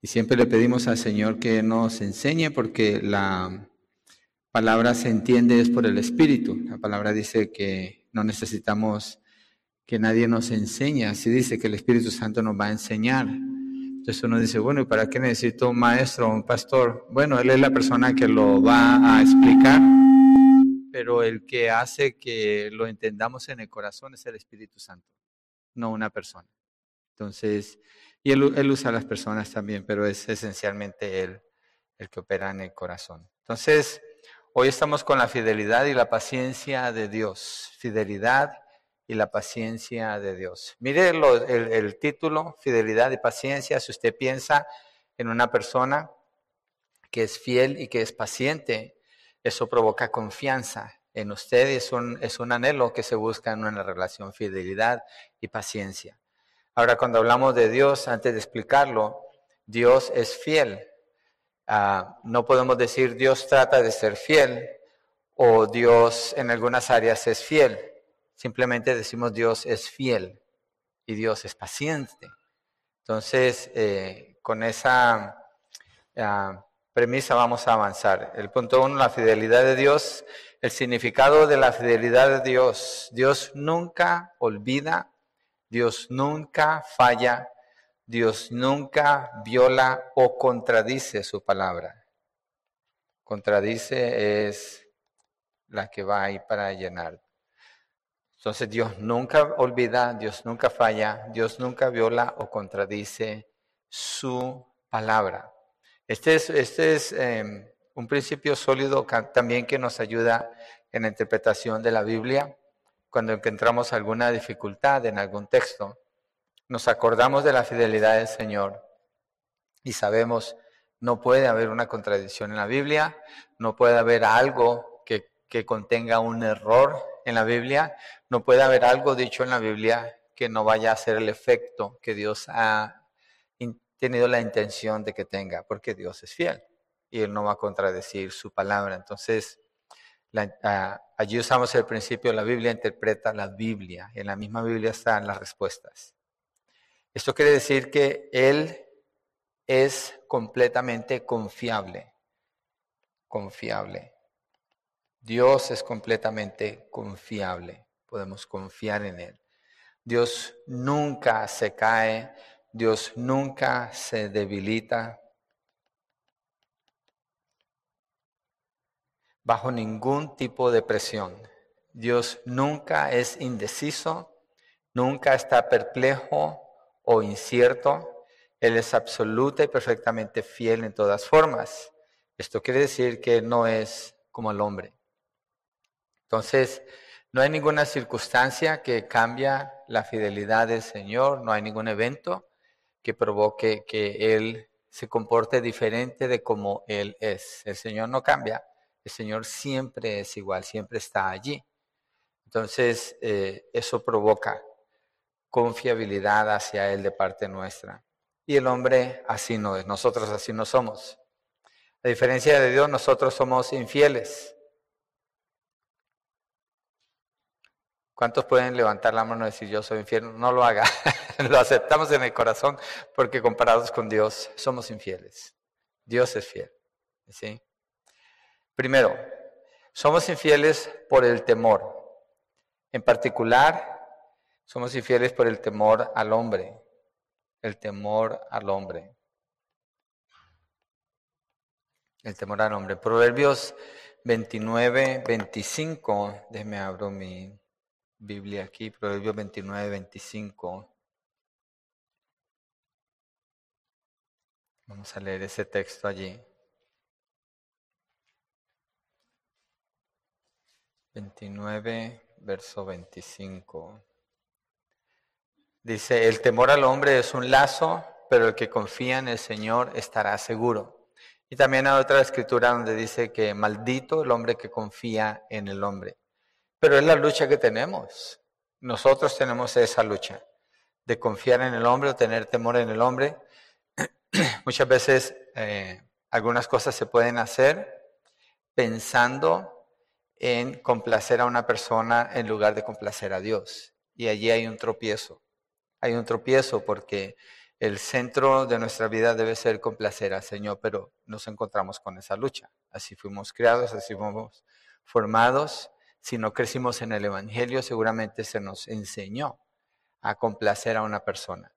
Y siempre le pedimos al Señor que nos enseñe porque la palabra se entiende es por el Espíritu. La palabra dice que no necesitamos que nadie nos enseñe, así dice que el Espíritu Santo nos va a enseñar. Entonces uno dice, bueno, ¿y para qué necesito un maestro un pastor? Bueno, él es la persona que lo va a explicar, pero el que hace que lo entendamos en el corazón es el Espíritu Santo, no una persona. Entonces, y él, usa a las personas también, pero es esencialmente él el que opera en el corazón. Entonces, hoy estamos con la fidelidad y la paciencia de Dios. Fidelidad y la paciencia de Dios. Mire el, el, título, fidelidad y paciencia. Si usted piensa en una persona que es fiel y que es paciente, eso provoca confianza en usted y es un, es un anhelo que se busca en una relación, fidelidad y paciencia. Ahora, cuando hablamos de Dios, antes de explicarlo, Dios es fiel. Ah, no podemos decir Dios trata de ser fiel o Dios en algunas áreas es fiel. Simplemente decimos Dios es fiel y Dios es paciente. Entonces, eh, con esa ah, premisa vamos a avanzar. El punto uno, la fidelidad de Dios. El significado de la fidelidad de Dios. Dios nunca olvida Dios nunca falla, Dios nunca viola o contradice su palabra. Contradice es la que va ahí para llenar. Entonces Dios nunca olvida, Dios nunca falla, Dios nunca viola o contradice su palabra. Este es, este es em, un principio sólido también que nos ayuda en la interpretación de la Biblia cuando encontramos alguna dificultad en algún texto, nos acordamos de la fidelidad del Señor y sabemos, no puede haber una contradicción en la Biblia, no puede haber algo que, contenga un error en la Biblia, no puede haber algo dicho en la Biblia que no vaya a ser el efecto que Dios ha tenido la intención de que tenga, porque Dios es fiel y Él no va a contradecir su palabra. Entonces, Ah, allí usamos el principio, la Biblia interpreta la Biblia, en la misma Biblia están las respuestas. Esto quiere decir que Él es completamente confiable, confiable. Dios es completamente confiable, podemos confiar en Él. Dios nunca se cae, Dios nunca se debilita, bajo ningún tipo de presión. Dios nunca es indeciso, nunca está perplejo o incierto. Él es absoluta y perfectamente fiel en todas formas. Esto quiere decir que no es como el hombre. Entonces, no hay ninguna circunstancia que cambie la fidelidad del Señor, no hay ningún evento que provoque que Él se comporte diferente de como Él es. El Señor no cambia. El Señor siempre es igual, siempre está allí. Entonces, eh, eso provoca confiabilidad hacia Él de parte nuestra. Y el hombre así no es, nosotros así no somos. A diferencia de Dios, nosotros somos infieles. ¿Cuántos pueden levantar la mano y decir yo soy infiel? No lo haga. lo aceptamos en el corazón porque comparados con Dios somos infieles. Dios es fiel. ¿sí? Primero, somos infieles por el temor. En particular, somos infieles por el temor al hombre. El temor al hombre. El temor al hombre. Proverbios 29, 25. Déjeme abro mi Biblia aquí. Proverbios 29, 25. Vamos a leer ese texto allí. 29, verso 25. Dice, el temor al hombre es un lazo, pero el que confía en el Señor estará seguro. Y también hay otra escritura donde dice que maldito el hombre que confía en el hombre. Pero es la lucha que tenemos. Nosotros tenemos esa lucha de confiar en el hombre o tener temor en el hombre. Muchas veces eh, algunas cosas se pueden hacer pensando en complacer a una persona en lugar de complacer a Dios. Y allí hay un tropiezo. Hay un tropiezo porque el centro de nuestra vida debe ser complacer al Señor, pero nos encontramos con esa lucha. Así fuimos creados, así fuimos formados. Si no crecimos en el Evangelio, seguramente se nos enseñó a complacer a una persona.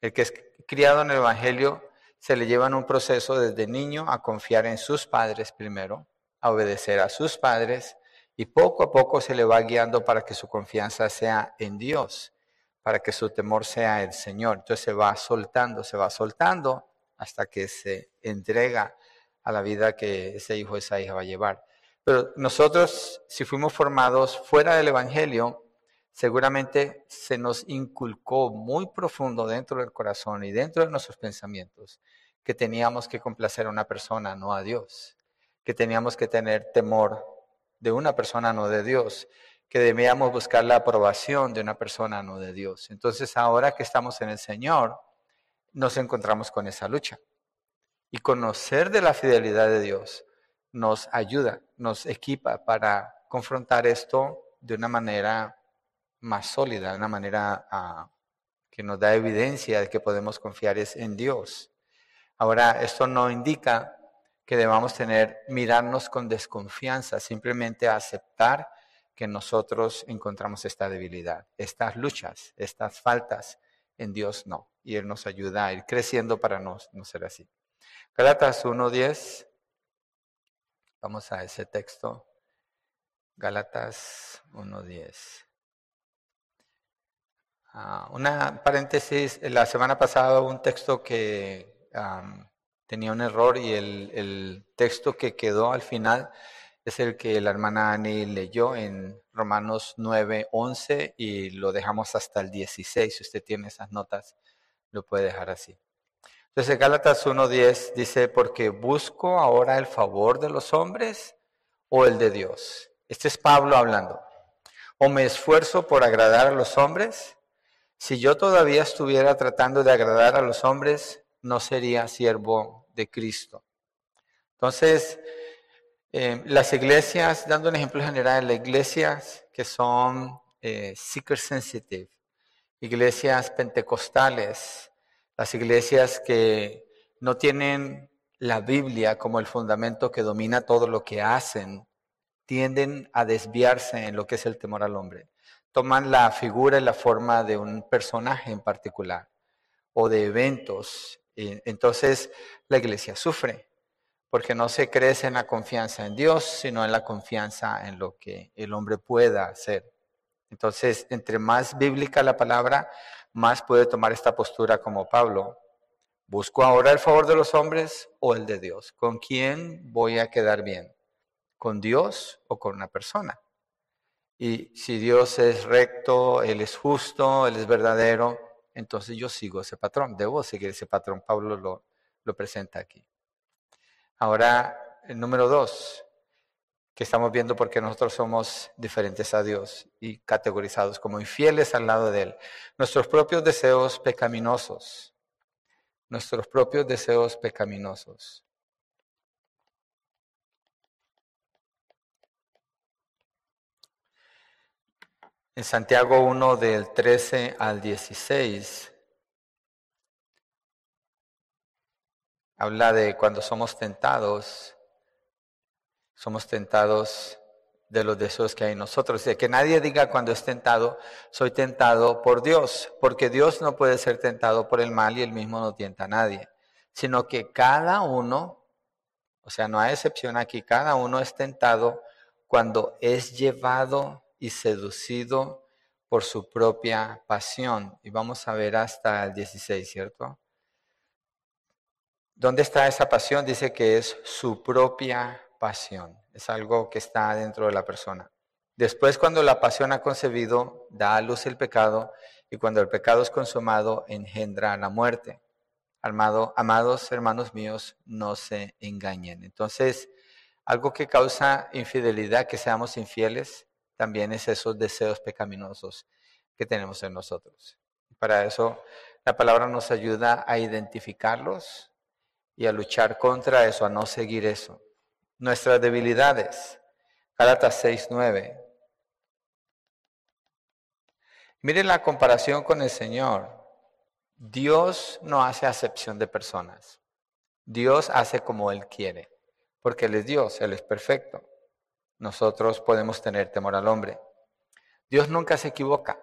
El que es criado en el Evangelio se le lleva en un proceso desde niño a confiar en sus padres primero, a obedecer a sus padres y poco a poco se le va guiando para que su confianza sea en Dios, para que su temor sea el Señor. Entonces se va soltando, se va soltando hasta que se entrega a la vida que ese hijo, esa hija va a llevar. Pero nosotros, si fuimos formados fuera del Evangelio, seguramente se nos inculcó muy profundo dentro del corazón y dentro de nuestros pensamientos que teníamos que complacer a una persona, no a Dios, que teníamos que tener temor de una persona, no de Dios, que debíamos buscar la aprobación de una persona, no de Dios. Entonces ahora que estamos en el Señor, nos encontramos con esa lucha. Y conocer de la fidelidad de Dios nos ayuda, nos equipa para confrontar esto de una manera más sólida, de una manera ah, que nos da evidencia de que podemos confiar en Dios. Ahora, esto no indica que debamos tener, mirarnos con desconfianza, simplemente aceptar que nosotros encontramos esta debilidad, estas luchas, estas faltas. En Dios no. Y Él nos ayuda a ir creciendo para no, no ser así. Galatas 1.10. Vamos a ese texto. Galatas 1.10. Ah, una paréntesis, la semana pasada un texto que tenía un error y el, texto que quedó al final es el que la hermana Annie leyó en Romanos 9, 11 y lo dejamos hasta el 16. Si usted tiene esas notas, lo puede dejar así. Entonces Gálatas 1.10 dice, porque busco ahora el favor de los hombres o el de Dios. Este es Pablo hablando. O me esfuerzo por agradar a los hombres. Si yo todavía estuviera tratando de agradar a los hombres, no sería siervo de Cristo. Entonces, eh, las iglesias, dando un ejemplo general, las iglesias que son eh, seeker sensitive, iglesias pentecostales, las iglesias que no tienen la Biblia como el fundamento que domina todo lo que hacen, tienden a desviarse en lo que es el temor al hombre. Toman la figura y la forma de un personaje en particular o de eventos. Entonces la iglesia sufre porque no se crece en la confianza en Dios, sino en la confianza en lo que el hombre pueda hacer. Entonces, entre más bíblica la palabra, más puede tomar esta postura como Pablo. ¿Busco ahora el favor de los hombres o el de Dios? ¿Con quién voy a quedar bien? ¿Con Dios o con una persona? Y si Dios es recto, Él es justo, Él es verdadero, entonces yo sigo ese patrón, debo seguir ese patrón. Pablo lo, lo presenta aquí. Ahora, el número dos, que estamos viendo porque nosotros somos diferentes a Dios y categorizados como infieles al lado de Él. Nuestros propios deseos pecaminosos, nuestros propios deseos pecaminosos. En Santiago 1 del 13 al 16 habla de cuando somos tentados somos tentados de los deseos que hay en nosotros. De que nadie diga cuando es tentado, soy tentado por Dios, porque Dios no puede ser tentado por el mal y él mismo no tienta a nadie, sino que cada uno, o sea, no hay excepción aquí, cada uno es tentado cuando es llevado y seducido por su propia pasión. Y vamos a ver hasta el 16, ¿cierto? ¿Dónde está esa pasión? Dice que es su propia pasión, es algo que está dentro de la persona. Después, cuando la pasión ha concebido, da a luz el pecado, y cuando el pecado es consumado, engendra la muerte. Armado, amados hermanos míos, no se engañen. Entonces, algo que causa infidelidad, que seamos infieles, también es esos deseos pecaminosos que tenemos en nosotros. Para eso, la palabra nos ayuda a identificarlos y a luchar contra eso, a no seguir eso nuestras debilidades. Gálatas 6, 9. Miren la comparación con el Señor. Dios no hace acepción de personas. Dios hace como Él quiere, porque Él es Dios, Él es perfecto. Nosotros podemos tener temor al hombre. Dios nunca se equivoca,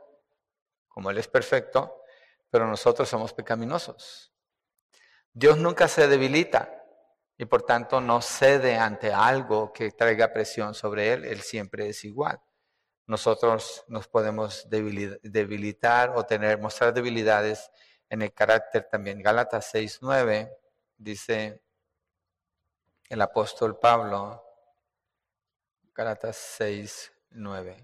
como Él es perfecto, pero nosotros somos pecaminosos. Dios nunca se debilita y por tanto no cede ante algo que traiga presión sobre Él, Él siempre es igual. Nosotros nos podemos debilitar o tener, mostrar debilidades en el carácter también. Gálatas 6.9 dice el apóstol Pablo, Gálatas 6, 9.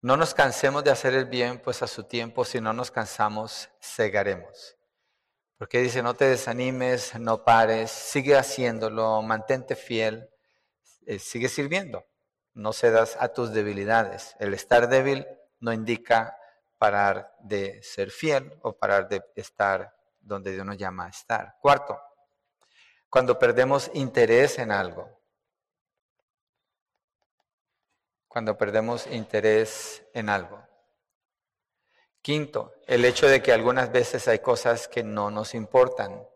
No nos cansemos de hacer el bien, pues a su tiempo, si no nos cansamos, cegaremos. Porque dice, no te desanimes, no pares, sigue haciéndolo, mantente fiel, eh, sigue sirviendo, no cedas a tus debilidades. El estar débil no indica parar de ser fiel o parar de estar donde Dios nos llama a estar. Cuarto, cuando perdemos interés en algo. Cuando perdemos interés en algo. Quinto, el hecho de que algunas veces hay cosas que no nos importan.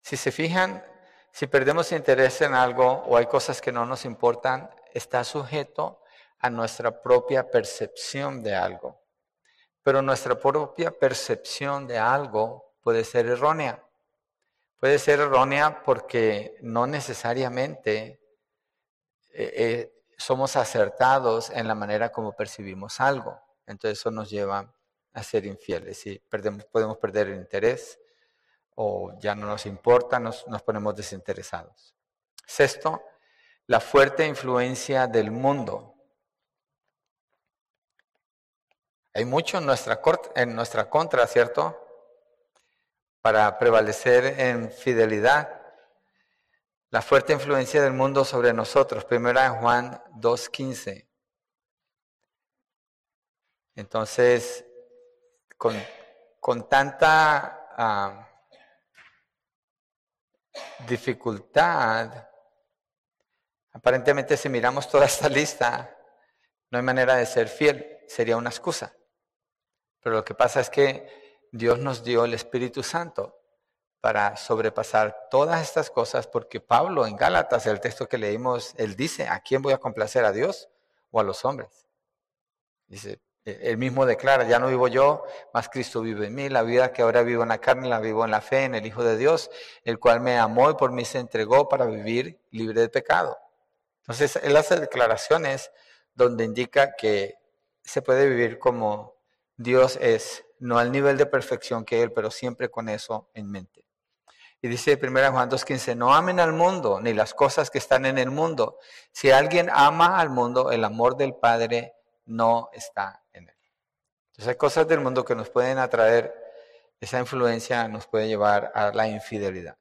Si se fijan, si perdemos interés en algo o hay cosas que no nos importan, está sujeto a nuestra propia percepción de algo. Pero nuestra propia percepción de algo puede ser errónea. Puede ser errónea porque no necesariamente eh, eh, somos acertados en la manera como percibimos algo. Entonces eso nos lleva a ser infieles y perdemos, podemos perder el interés o ya no nos importa, nos ponemos desinteresados. Sexto, la fuerte influencia del mundo. Hay mucho en nuestra, en nuestra contra, ¿cierto? Para prevalecer en fidelidad. La fuerte influencia del mundo sobre nosotros. Primera Juan 2.15. Entonces, con, con tanta ah, dificultad Aparentemente si miramos toda esta lista, no hay manera de ser fiel, sería una excusa. Pero lo que pasa es que Dios nos dio el Espíritu Santo para sobrepasar todas estas cosas, porque Pablo en Gálatas, el texto que leímos, él dice, ¿a quién voy a complacer? ¿A Dios o a los hombres? Dice, e, él mismo declara, ya no vivo yo, más Cristo vive en mí, la vida que ahora vivo en la carne la vivo en la fe, en el Hijo de Dios, el cual me amó y por mí se entregó para vivir libre de pecado. Entonces, él hace declaraciones donde indica que se puede vivir como Dios es, no al nivel de perfección que Él, pero siempre con eso en mente. Y dice 1 Juan 2.15, no amen al mundo ni las cosas que están en el mundo. Si alguien ama al mundo, el amor del Padre no está en él. Entonces hay cosas del mundo que nos pueden atraer, esa influencia nos puede llevar a la infidelidad.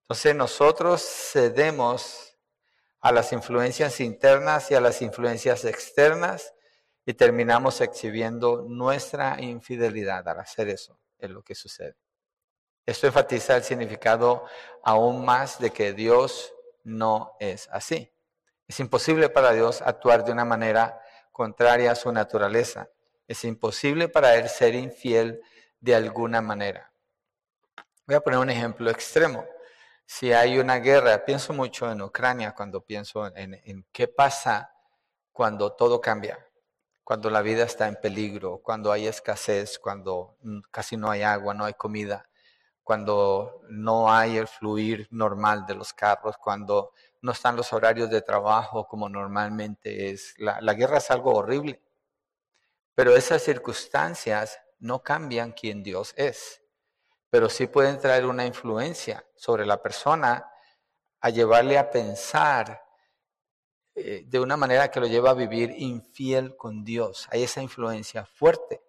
Entonces nosotros cedemos a las influencias internas y a las influencias externas y terminamos exhibiendo nuestra infidelidad al hacer eso, es lo que sucede. Esto enfatiza el significado aún más de que Dios no es así. Es imposible para Dios actuar de una manera contraria a su naturaleza. Es imposible para Él ser infiel de alguna manera. Voy a poner un ejemplo extremo si hay una guerra, pienso mucho en Ucrania cuando pienso en, qué pasa cuando todo cambia, cuando la vida está en peligro, cuando hay escasez, cuando casi no hay agua, no hay comida, cuando no hay el fluir normal de los carros, cuando no están los horarios de trabajo como normalmente es. la guerra es algo horrible, pero esas circunstancias no cambian quién Dios es pero sí pueden traer una influencia sobre la persona a llevarle a pensar eh, de una manera que lo lleva a vivir infiel con Dios. Hay esa influencia fuerte.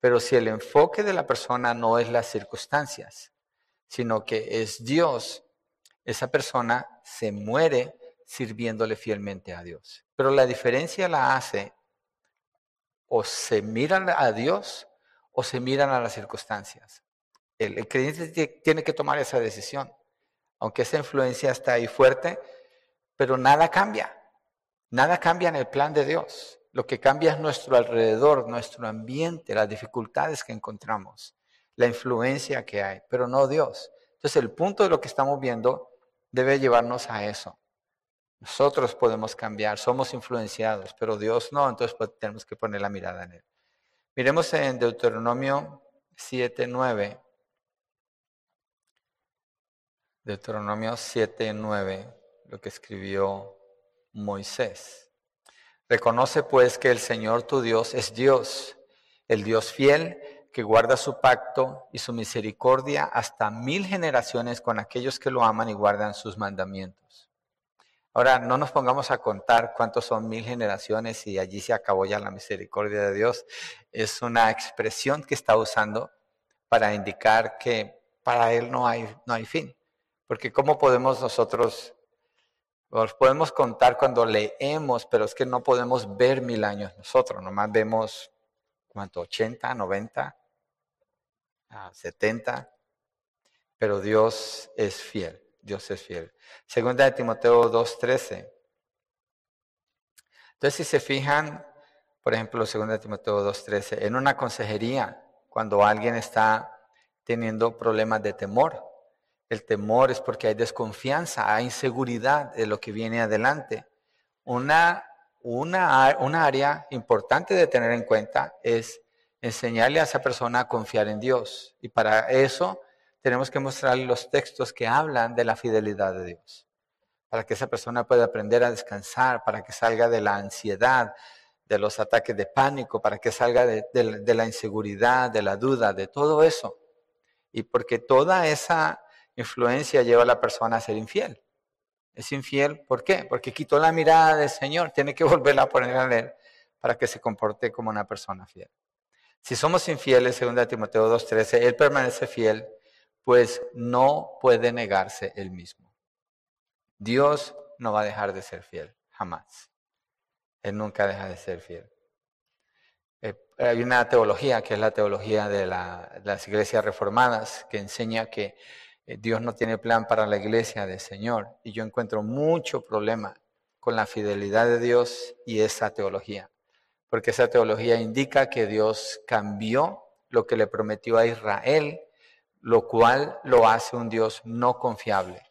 Pero si el enfoque de la persona no es las circunstancias, sino que es Dios, esa persona se muere sirviéndole fielmente a Dios. Pero la diferencia la hace o se miran a Dios o se miran a las circunstancias. El, creyente tiene que tomar esa decisión, aunque esa influencia está ahí fuerte, pero nada cambia. Nada cambia en el plan de Dios. Lo que cambia es nuestro alrededor, nuestro ambiente, las dificultades que encontramos, la influencia que hay, pero no Dios. Entonces el punto de lo que estamos viendo debe llevarnos a eso. Nosotros podemos cambiar, somos influenciados, pero Dios no, entonces pues, tenemos que poner la mirada en Él. Miremos en Deuteronomio 7, 9. Deuteronomio 7, 9, lo que escribió Moisés. Reconoce pues que el Señor tu Dios es Dios, el Dios fiel que guarda su pacto y su misericordia hasta mil generaciones con aquellos que lo aman y guardan sus mandamientos. Ahora, no nos pongamos a contar cuántos son mil generaciones y allí se acabó ya la misericordia de Dios. Es una expresión que está usando para indicar que para Él no hay, no hay fin. Porque ¿cómo podemos nosotros, los podemos contar cuando leemos, pero es que no podemos ver mil años nosotros, nomás vemos, ¿cuánto? 80, 90, 70, pero Dios es fiel, Dios es fiel. Segunda de Timoteo 2.13. Entonces, si se fijan, por ejemplo, segunda de Timoteo 2.13, en una consejería, cuando alguien está teniendo problemas de temor, el temor es porque hay desconfianza, hay inseguridad de lo que viene adelante. Una, una, una área importante de tener en cuenta es enseñarle a esa persona a confiar en Dios. Y para eso tenemos que mostrarle los textos que hablan de la fidelidad de Dios. Para que esa persona pueda aprender a descansar, para que salga de la ansiedad, de los ataques de pánico, para que salga de, de la inseguridad, de la duda, de todo eso. Y porque toda esa influencia lleva a la persona a ser infiel. Es infiel, ¿por qué? Porque quitó la mirada del Señor, tiene que volverla a poner a él para que se comporte como una persona fiel. Si somos infieles, según Timoteo 2.13, Él permanece fiel, pues no puede negarse Él mismo. Dios no va a dejar de ser fiel, jamás. Él nunca deja de ser fiel. Eh, hay una teología que es la teología de las iglesias reformadas que enseña que Dios no tiene plan para la iglesia del Señor. Y yo encuentro mucho problema con la fidelidad de Dios y esa teología. Porque esa teología indica que Dios cambió lo que le prometió a Israel, lo cual lo hace un Dios no confiable.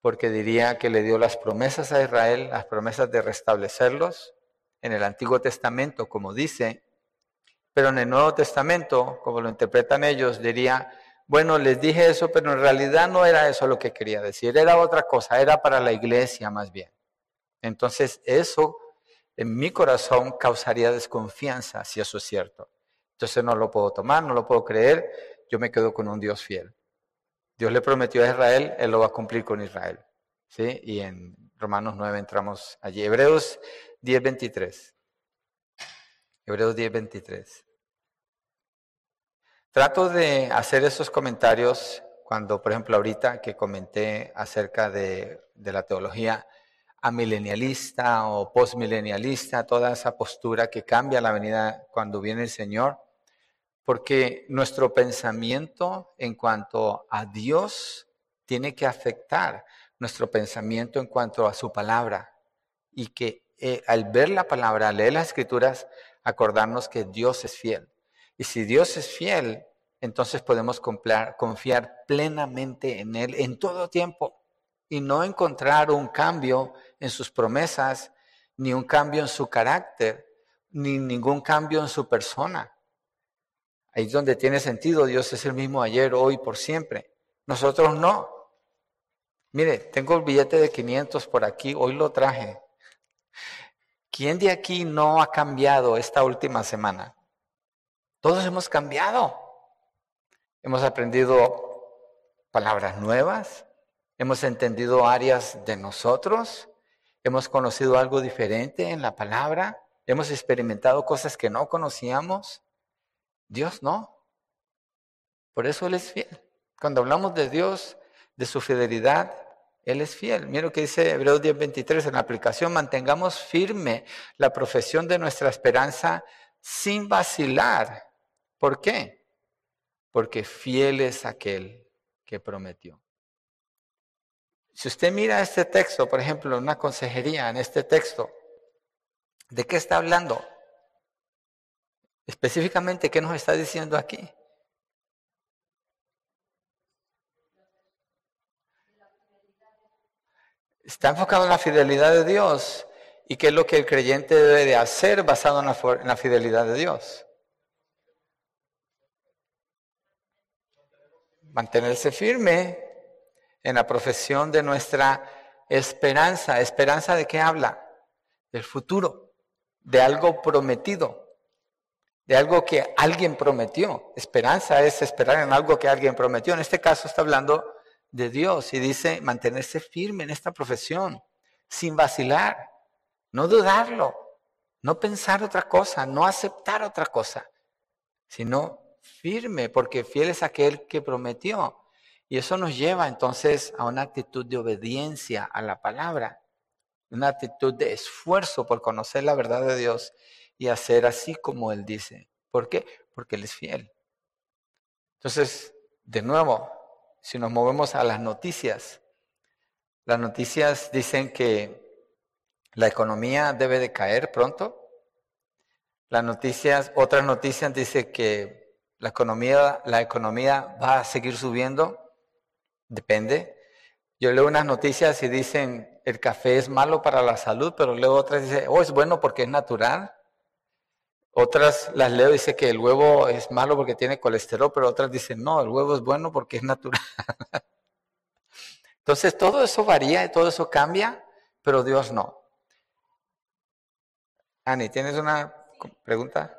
Porque diría que le dio las promesas a Israel, las promesas de restablecerlos en el Antiguo Testamento, como dice, pero en el Nuevo Testamento, como lo interpretan ellos, diría, bueno, les dije eso, pero en realidad no era eso lo que quería decir, era otra cosa, era para la iglesia más bien. Entonces, eso en mi corazón causaría desconfianza si eso es cierto. Entonces no lo puedo tomar, no lo puedo creer, yo me quedo con un Dios fiel. Dios le prometió a Israel, Él lo va a cumplir con Israel. ¿Sí? Y en Romanos 9 entramos allí. Hebreos 10:23. Hebreos 10:23. Trato de hacer esos comentarios cuando, por ejemplo, ahorita que comenté acerca de, la teología amilenialista o postmilenialista, toda esa postura que cambia la venida cuando viene el Señor, porque nuestro pensamiento en cuanto a Dios tiene que afectar nuestro pensamiento en cuanto a su palabra y que eh, al ver la palabra, leer las escrituras, acordarnos que Dios es fiel. Y si Dios es fiel, entonces podemos confiar plenamente en Él en todo tiempo y no encontrar un cambio en sus promesas, ni un cambio en su carácter, ni ningún cambio en su persona. Ahí es donde tiene sentido, Dios es el mismo ayer, hoy, por siempre. Nosotros no. Mire, tengo el billete de 500 por aquí, hoy lo traje. ¿Quién de aquí no ha cambiado esta última semana? Todos hemos cambiado. Hemos aprendido palabras nuevas, hemos entendido áreas de nosotros, hemos conocido algo diferente en la palabra, hemos experimentado cosas que no conocíamos. Dios no. Por eso Él es fiel. Cuando hablamos de Dios, de su fidelidad, Él es fiel. Mira lo que dice Hebreos 10:23 en la aplicación, mantengamos firme la profesión de nuestra esperanza sin vacilar ¿Por qué? Porque fiel es aquel que prometió. Si usted mira este texto, por ejemplo, una consejería en este texto, ¿De qué está hablando? Específicamente, ¿qué nos está diciendo aquí? Está enfocado en la fidelidad de Dios y qué es lo que el creyente debe de hacer basado en la, fidelidad de Dios. Mantenerse firme en la profesión de nuestra esperanza. ¿Esperanza de qué habla? Del futuro, de algo prometido, de algo que alguien prometió. Esperanza es esperar en algo que alguien prometió. En este caso está hablando de Dios y dice mantenerse firme en esta profesión, sin vacilar, no dudarlo, no pensar otra cosa, no aceptar otra cosa, sino firme, porque fiel es aquel que prometió. Y eso nos lleva entonces a una actitud de obediencia a la palabra, una actitud de esfuerzo por conocer la verdad de Dios y hacer así como Él dice. ¿Por qué? Porque Él es fiel. Entonces, de nuevo, si nos movemos a las noticias, las noticias dicen que la economía debe de caer pronto. Las noticias, otras noticias dicen que la economía, la economía va a seguir subiendo. Depende. Yo leo unas noticias y dicen el café es malo para la salud, pero leo otras y dicen, oh, es bueno porque es natural. Otras las leo y dice que el huevo es malo porque tiene colesterol, pero otras dicen, no, el huevo es bueno porque es natural. Entonces todo eso varía y todo eso cambia, pero Dios no. Ani, ¿tienes una pregunta?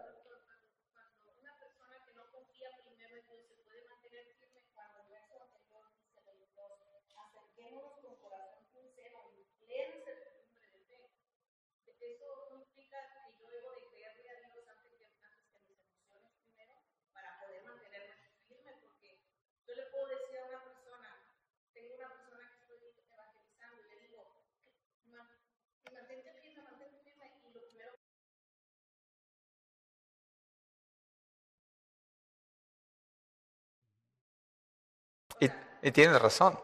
Y, tienes razón.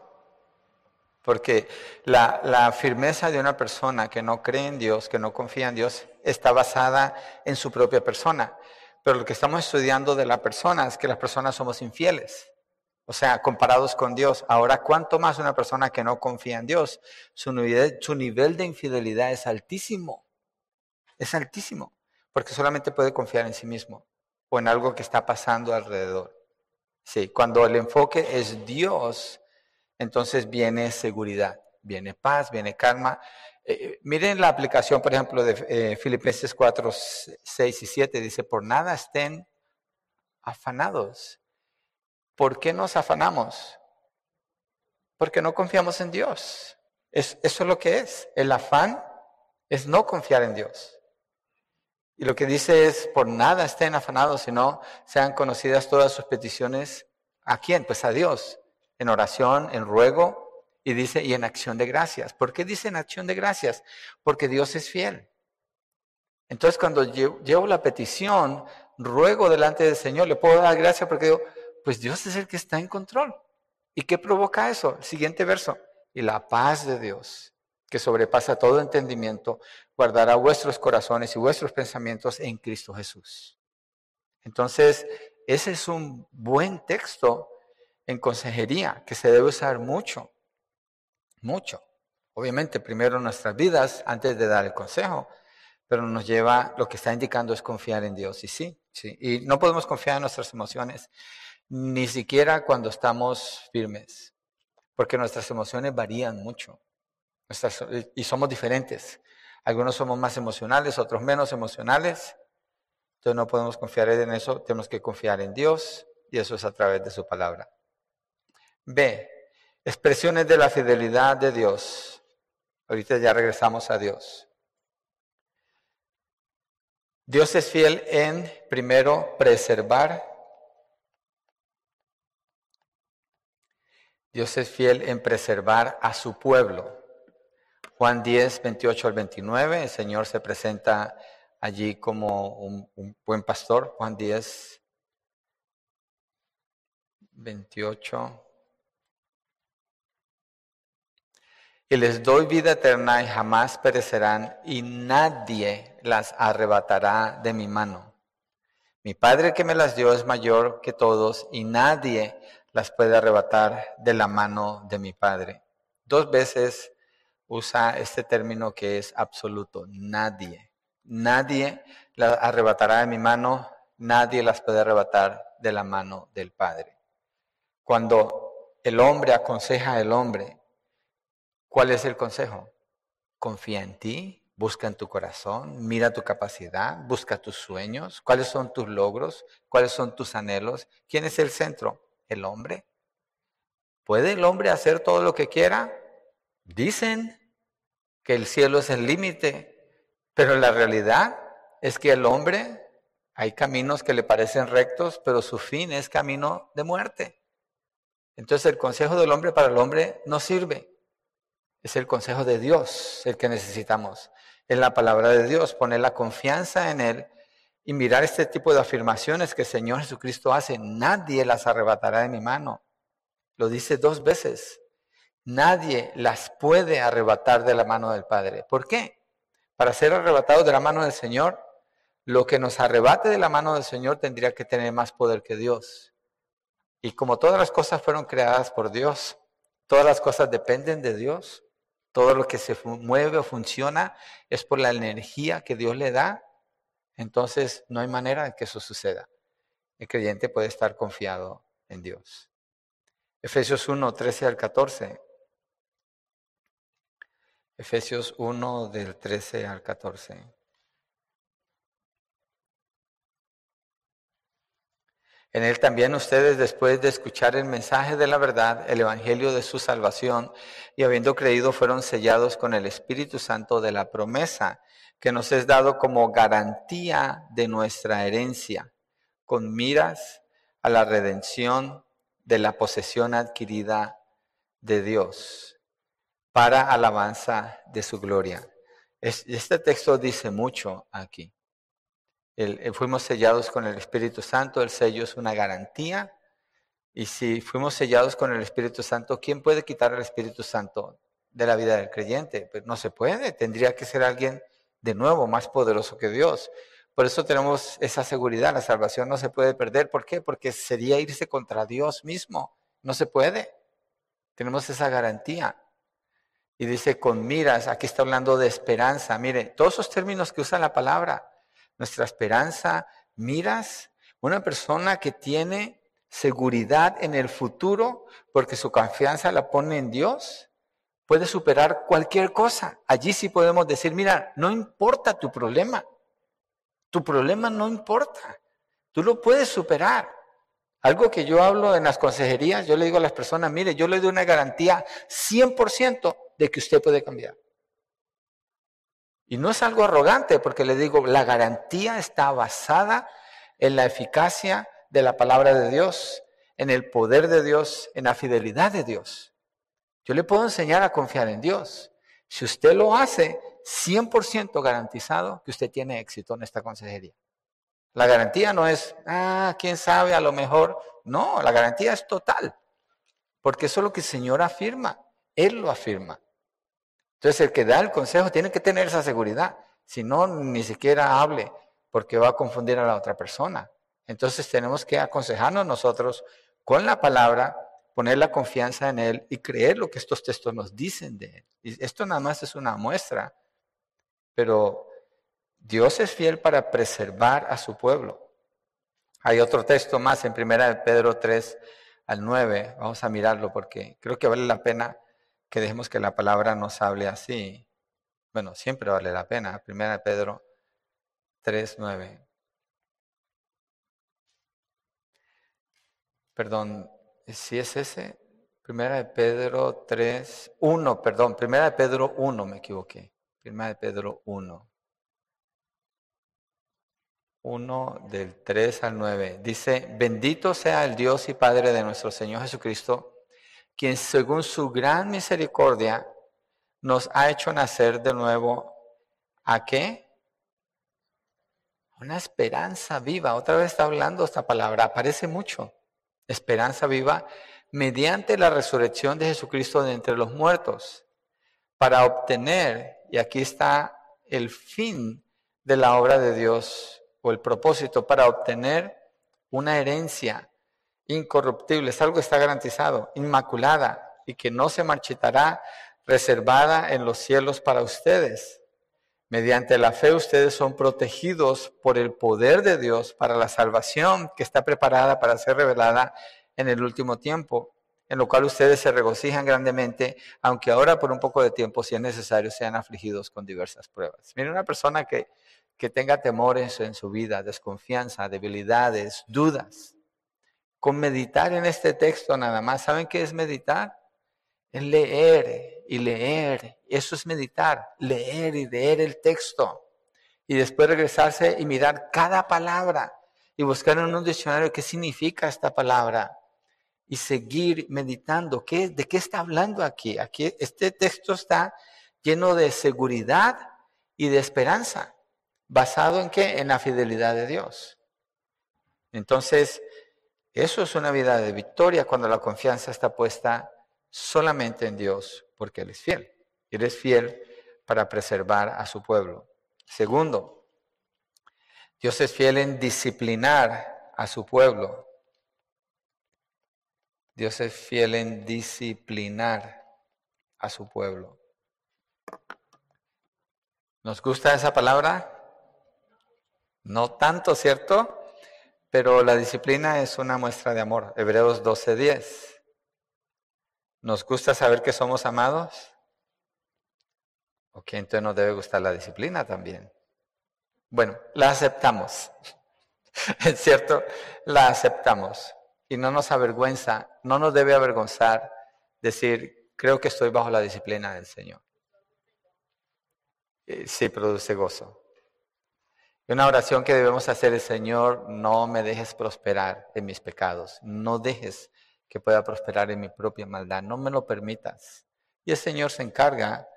Porque la, firmeza de una persona que no cree en Dios, que no confía en Dios, está basada en su propia persona. Pero lo que estamos estudiando de la persona es que las personas somos infieles. O sea, comparados con Dios. Ahora, ¿cuánto más una persona que no confía en Dios? Su nivel, su nivel de infidelidad es altísimo. Es altísimo. Porque solamente puede confiar en sí mismo o en algo que está pasando alrededor. Sí, cuando el enfoque es Dios, entonces viene seguridad, viene paz, viene calma. Eh, eh, miren la aplicación, por ejemplo, de eh, Filipenses 4, 6 y 7. Dice, por nada estén afanados. ¿Por qué nos afanamos? Porque no confiamos en Dios. eso es lo que es. El afán es no confiar en Dios. Y lo que dice es, por nada estén afanados, sino sean conocidas todas sus peticiones. ¿A quién? Pues a Dios, en oración, en ruego, y dice, y en acción de gracias. ¿Por qué dice en acción de gracias? Porque Dios es fiel. Entonces cuando llevo, la petición, ruego delante del Señor, le puedo dar gracias porque digo, pues Dios es el que está en control. ¿Y qué provoca eso? El siguiente verso. Y la paz de Dios, que sobrepasa todo entendimiento, guardará vuestros corazones y vuestros pensamientos en Cristo Jesús. Entonces, ese es un buen texto en consejería que se debe usar mucho, mucho. Obviamente, primero nuestras vidas antes de dar el consejo, pero nos lleva, lo que está indicando es confiar en Dios. Y sí, sí. Y no podemos confiar en nuestras emociones, ni siquiera cuando estamos firmes, porque nuestras emociones varían mucho y somos diferentes. Algunos somos más emocionales, otros menos emocionales. Entonces no podemos confiar en eso, tenemos que confiar en Dios y eso es a través de su palabra. B. Expresiones de la fidelidad de Dios. Ahorita ya regresamos a Dios. Dios es fiel en, primero, preservar. Dios es fiel en preservar a su pueblo. Juan 10, 28 al 29, el Señor se presenta allí como un, buen pastor. Juan 10, 28. Y les doy vida eterna y jamás perecerán y nadie las arrebatará de mi mano. Mi Padre que me las dio es mayor que todos y nadie las puede arrebatar de la mano de mi Padre. Dos veces usa este término que es absoluto, nadie. Nadie las arrebatará de mi mano, nadie las puede arrebatar de la mano del Padre. Cuando el hombre aconseja al hombre, ¿cuál es el consejo? Confía en ti, busca en tu corazón, mira tu capacidad, busca tus sueños, cuáles son tus logros, cuáles son tus anhelos. ¿Quién es el centro? El hombre. ¿Puede el hombre hacer todo lo que quiera? Dicen que el cielo es el límite, pero la realidad es que el hombre hay caminos que le parecen rectos, pero su fin es camino de muerte. Entonces el consejo del hombre para el hombre no sirve. Es el consejo de Dios el que necesitamos. Es la palabra de Dios, poner la confianza en Él y mirar este tipo de afirmaciones que el Señor Jesucristo hace. Nadie las arrebatará de mi mano. Lo dice dos veces. Nadie las puede arrebatar de la mano del Padre. ¿Por qué? Para ser arrebatados de la mano del Señor, lo que nos arrebate de la mano del Señor tendría que tener más poder que Dios. Y como todas las cosas fueron creadas por Dios, todas las cosas dependen de Dios, todo lo que se mueve o funciona es por la energía que Dios le da, entonces no hay manera de que eso suceda. El creyente puede estar confiado en Dios. Efesios 1, 13 al 14. Efesios 1 del 13 al 14. En él también ustedes, después de escuchar el mensaje de la verdad, el evangelio de su salvación, y habiendo creído, fueron sellados con el Espíritu Santo de la promesa, que nos es dado como garantía de nuestra herencia, con miras a la redención de la posesión adquirida de Dios para alabanza de su gloria. Este texto dice mucho aquí. fuimos sellados con el Espíritu Santo, el sello es una garantía. Y si fuimos sellados con el Espíritu Santo, ¿quién puede quitar el Espíritu Santo de la vida del creyente? Pues no se puede, tendría que ser alguien de nuevo más poderoso que Dios. Por eso tenemos esa seguridad, la salvación no se puede perder. ¿Por qué? Porque sería irse contra Dios mismo. No se puede. Tenemos esa garantía. Y dice con miras, aquí está hablando de esperanza. Mire, todos esos términos que usa la palabra, nuestra esperanza, miras, una persona que tiene seguridad en el futuro porque su confianza la pone en Dios, puede superar cualquier cosa. Allí sí podemos decir, mira, no importa tu problema, tu problema no importa, tú lo puedes superar. Algo que yo hablo en las consejerías, yo le digo a las personas, mire, yo le doy una garantía 100% de que usted puede cambiar. Y no es algo arrogante, porque le digo, la garantía está basada en la eficacia de la palabra de Dios, en el poder de Dios, en la fidelidad de Dios. Yo le puedo enseñar a confiar en Dios. Si usted lo hace, 100% garantizado que usted tiene éxito en esta consejería. La garantía no es, ah, quién sabe, a lo mejor. No, la garantía es total. Porque eso es lo que el Señor afirma. Él lo afirma. Entonces el que da el consejo tiene que tener esa seguridad. Si no, ni siquiera hable porque va a confundir a la otra persona. Entonces tenemos que aconsejarnos nosotros con la palabra, poner la confianza en Él y creer lo que estos textos nos dicen de Él. Y esto nada más es una muestra, pero Dios es fiel para preservar a su pueblo. Hay otro texto más en 1 Pedro 3 al 9, vamos a mirarlo porque creo que vale la pena que dejemos que la palabra nos hable así. Bueno, siempre vale la pena. Primera de Pedro 3.9. Perdón, si es ese, Primera de Pedro 3, 1, perdón, Primera de Pedro 1, me equivoqué. Primera de Pedro 1. 1 del 3 al 9. Dice, bendito sea el Dios y Padre de nuestro Señor Jesucristo quien según su gran misericordia nos ha hecho nacer de nuevo a qué? Una esperanza viva. Otra vez está hablando esta palabra, aparece mucho. Esperanza viva mediante la resurrección de Jesucristo de entre los muertos, para obtener, y aquí está el fin de la obra de Dios o el propósito para obtener una herencia incorruptible, es algo que está garantizado, inmaculada y que no se marchitará, reservada en los cielos para ustedes. Mediante la fe ustedes son protegidos por el poder de Dios para la salvación que está preparada para ser revelada en el último tiempo, en lo cual ustedes se regocijan grandemente, aunque ahora por un poco de tiempo, si es necesario, sean afligidos con diversas pruebas. Miren, una persona que, que tenga temores en su vida, desconfianza, debilidades, dudas, con meditar en este texto nada más, ¿saben qué es meditar? Es leer y leer. Eso es meditar, leer y leer el texto. Y después regresarse y mirar cada palabra y buscar en un diccionario qué significa esta palabra y seguir meditando. ¿Qué, ¿De qué está hablando aquí? Aquí este texto está lleno de seguridad y de esperanza. ¿Basado en qué? En la fidelidad de Dios. Entonces, eso es una vida de victoria cuando la confianza está puesta solamente en Dios, porque Él es fiel. Él es fiel para preservar a su pueblo. Segundo, Dios es fiel en disciplinar a su pueblo. Dios es fiel en disciplinar a su pueblo. ¿Nos gusta esa palabra? No tanto, ¿cierto? Pero la disciplina es una muestra de amor. Hebreos 12:10. ¿Nos gusta saber que somos amados? Ok, entonces nos debe gustar la disciplina también. Bueno, la aceptamos. ¿Es cierto? La aceptamos. Y no nos avergüenza, no nos debe avergonzar decir, creo que estoy bajo la disciplina del Señor. Eh, sí, produce gozo. Y una oración que debemos hacer es, Señor, no me dejes prosperar en mis pecados, no dejes que pueda prosperar en mi propia maldad, no me lo permitas. Y el Señor se encarga,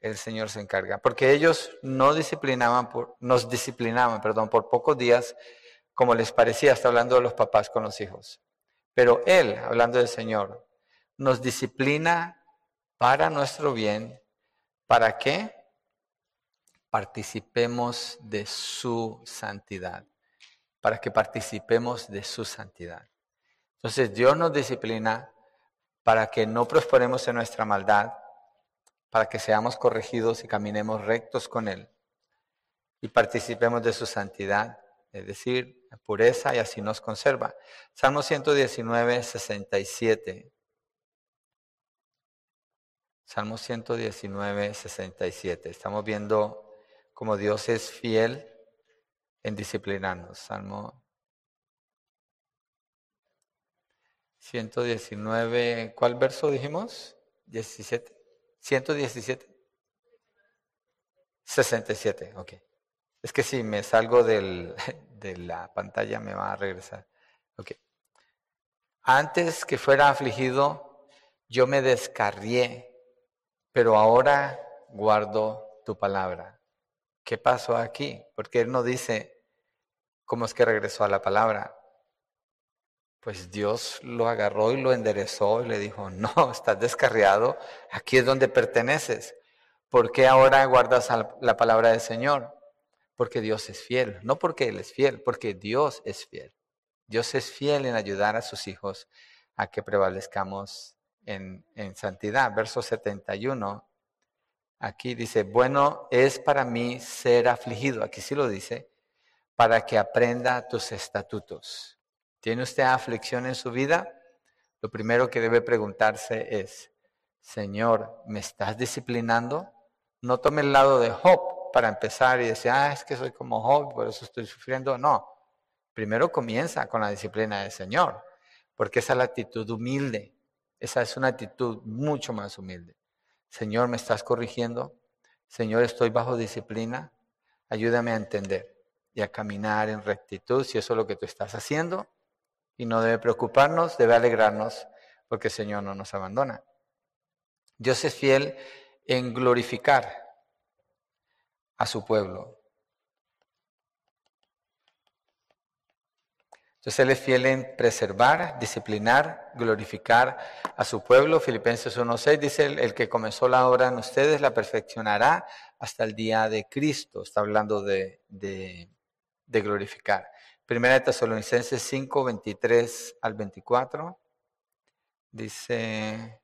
el Señor se encarga, porque ellos no disciplinaban, por, nos disciplinaban, perdón, por pocos días, como les parecía, está hablando de los papás con los hijos. Pero Él, hablando del Señor, nos disciplina para nuestro bien. ¿Para qué? Participemos de su santidad, para que participemos de su santidad. Entonces Dios nos disciplina para que no prosperemos en nuestra maldad, para que seamos corregidos y caminemos rectos con Él y participemos de su santidad, es decir, pureza y así nos conserva. Salmo 119, 67. Salmo 119, 67. Estamos viendo como Dios es fiel en disciplinarnos. Salmo 119, ¿cuál verso dijimos? 17. 117. 67, ok. Es que si me salgo de la pantalla me va a regresar. Ok. Antes que fuera afligido, yo me descarrié, pero ahora guardo tu palabra. ¿Qué pasó aquí? Porque él no dice cómo es que regresó a la palabra. Pues Dios lo agarró y lo enderezó y le dijo, no, estás descarriado, aquí es donde perteneces. ¿Por qué ahora guardas la palabra del Señor? Porque Dios es fiel, no porque Él es fiel, porque Dios es fiel. Dios es fiel en ayudar a sus hijos a que prevalezcamos en, en santidad. Verso 71 Aquí dice, bueno es para mí ser afligido. Aquí sí lo dice, para que aprenda tus estatutos. ¿Tiene usted aflicción en su vida? Lo primero que debe preguntarse es, Señor, ¿me estás disciplinando? No tome el lado de Job para empezar y decir, ah, es que soy como Job, por eso estoy sufriendo. No, primero comienza con la disciplina del Señor, porque esa es la actitud humilde. Esa es una actitud mucho más humilde. Señor, ¿me estás corrigiendo? Señor, estoy bajo disciplina. Ayúdame a entender y a caminar en rectitud si eso es lo que tú estás haciendo. Y no debe preocuparnos, debe alegrarnos, porque el Señor no nos abandona. Dios es fiel en glorificar a su pueblo. Entonces Él es fiel en preservar, disciplinar, glorificar a su pueblo. Filipenses 1.6 dice, el, que comenzó la obra en ustedes la perfeccionará hasta el día de Cristo. Está hablando de, de, glorificar. Primera de Tesalonicenses 5, 23 al 24. Dice,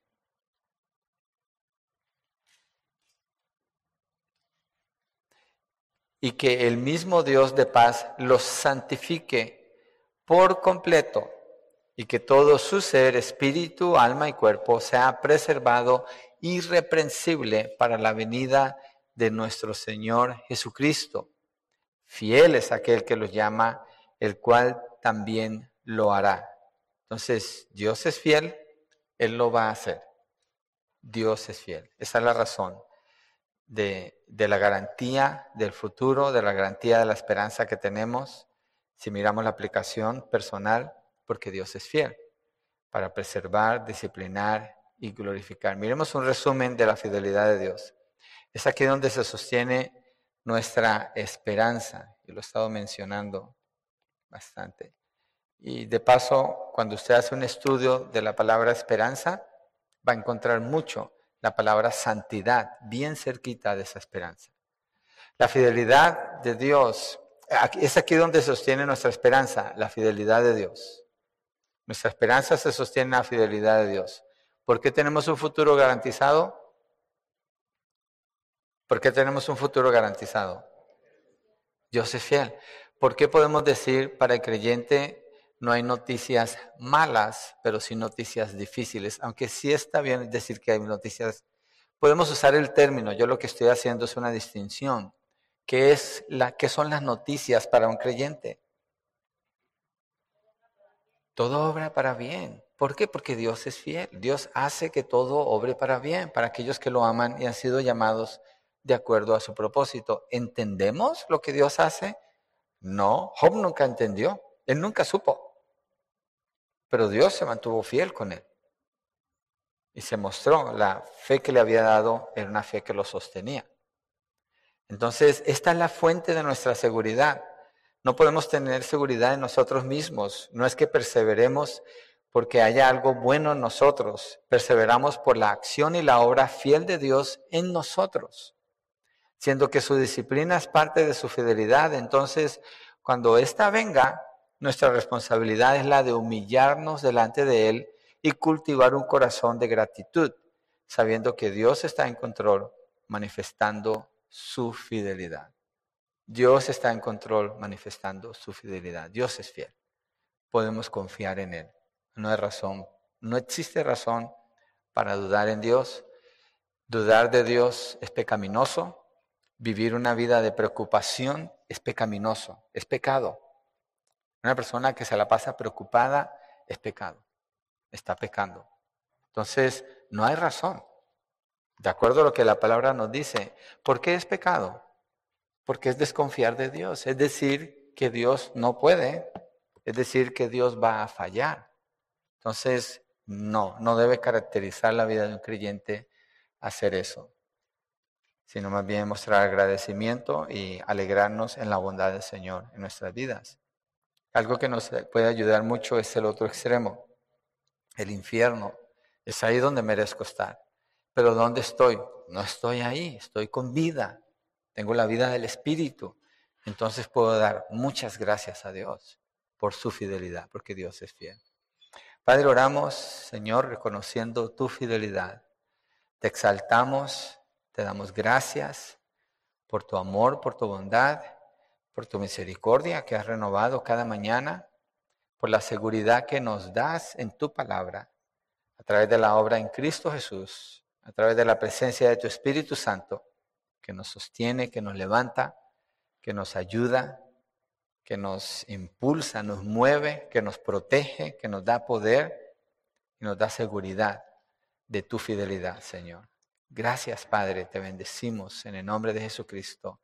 y que el mismo Dios de paz los santifique por completo y que todo su ser, espíritu, alma y cuerpo sea preservado irreprensible para la venida de nuestro Señor Jesucristo. Fiel es aquel que los llama, el cual también lo hará. Entonces, Dios es fiel, Él lo va a hacer. Dios es fiel. Esa es la razón de, de la garantía del futuro, de la garantía de la esperanza que tenemos si miramos la aplicación personal, porque Dios es fiel para preservar, disciplinar y glorificar. Miremos un resumen de la fidelidad de Dios. Es aquí donde se sostiene nuestra esperanza, y lo he estado mencionando bastante. Y de paso, cuando usted hace un estudio de la palabra esperanza, va a encontrar mucho la palabra santidad, bien cerquita de esa esperanza. La fidelidad de Dios es aquí donde sostiene nuestra esperanza, la fidelidad de Dios. Nuestra esperanza se sostiene en la fidelidad de Dios. ¿Por qué tenemos un futuro garantizado? ¿Por qué tenemos un futuro garantizado? Dios es fiel. ¿Por qué podemos decir para el creyente no hay noticias malas, pero sí noticias difíciles? Aunque sí está bien decir que hay noticias. Podemos usar el término, yo lo que estoy haciendo es una distinción. ¿Qué, es la, ¿Qué son las noticias para un creyente? Todo obra para bien. ¿Por qué? Porque Dios es fiel. Dios hace que todo obre para bien, para aquellos que lo aman y han sido llamados de acuerdo a su propósito. ¿Entendemos lo que Dios hace? No, Job nunca entendió. Él nunca supo. Pero Dios se mantuvo fiel con él. Y se mostró la fe que le había dado era una fe que lo sostenía. Entonces, esta es la fuente de nuestra seguridad. No podemos tener seguridad en nosotros mismos. No es que perseveremos porque haya algo bueno en nosotros. Perseveramos por la acción y la obra fiel de Dios en nosotros. Siendo que su disciplina es parte de su fidelidad. Entonces, cuando ésta venga, nuestra responsabilidad es la de humillarnos delante de Él y cultivar un corazón de gratitud, sabiendo que Dios está en control, manifestando su fidelidad. Dios está en control manifestando su fidelidad. Dios es fiel. Podemos confiar en Él. No hay razón, no existe razón para dudar en Dios. Dudar de Dios es pecaminoso. Vivir una vida de preocupación es pecaminoso, es pecado. Una persona que se la pasa preocupada es pecado, está pecando. Entonces, no hay razón de acuerdo a lo que la palabra nos dice. ¿Por qué es pecado? Porque es desconfiar de Dios, es decir, que Dios no puede, es decir, que Dios va a fallar. Entonces, no, no debe caracterizar la vida de un creyente hacer eso, sino más bien mostrar agradecimiento y alegrarnos en la bondad del Señor en nuestras vidas. Algo que nos puede ayudar mucho es el otro extremo, el infierno. Es ahí donde merezco estar. Pero ¿dónde estoy? No estoy ahí, estoy con vida. Tengo la vida del Espíritu. Entonces puedo dar muchas gracias a Dios por su fidelidad, porque Dios es fiel. Padre, oramos, Señor, reconociendo tu fidelidad. Te exaltamos, te damos gracias por tu amor, por tu bondad, por tu misericordia que has renovado cada mañana, por la seguridad que nos das en tu palabra, a través de la obra en Cristo Jesús a través de la presencia de tu Espíritu Santo, que nos sostiene, que nos levanta, que nos ayuda, que nos impulsa, nos mueve, que nos protege, que nos da poder y nos da seguridad de tu fidelidad, Señor. Gracias, Padre, te bendecimos en el nombre de Jesucristo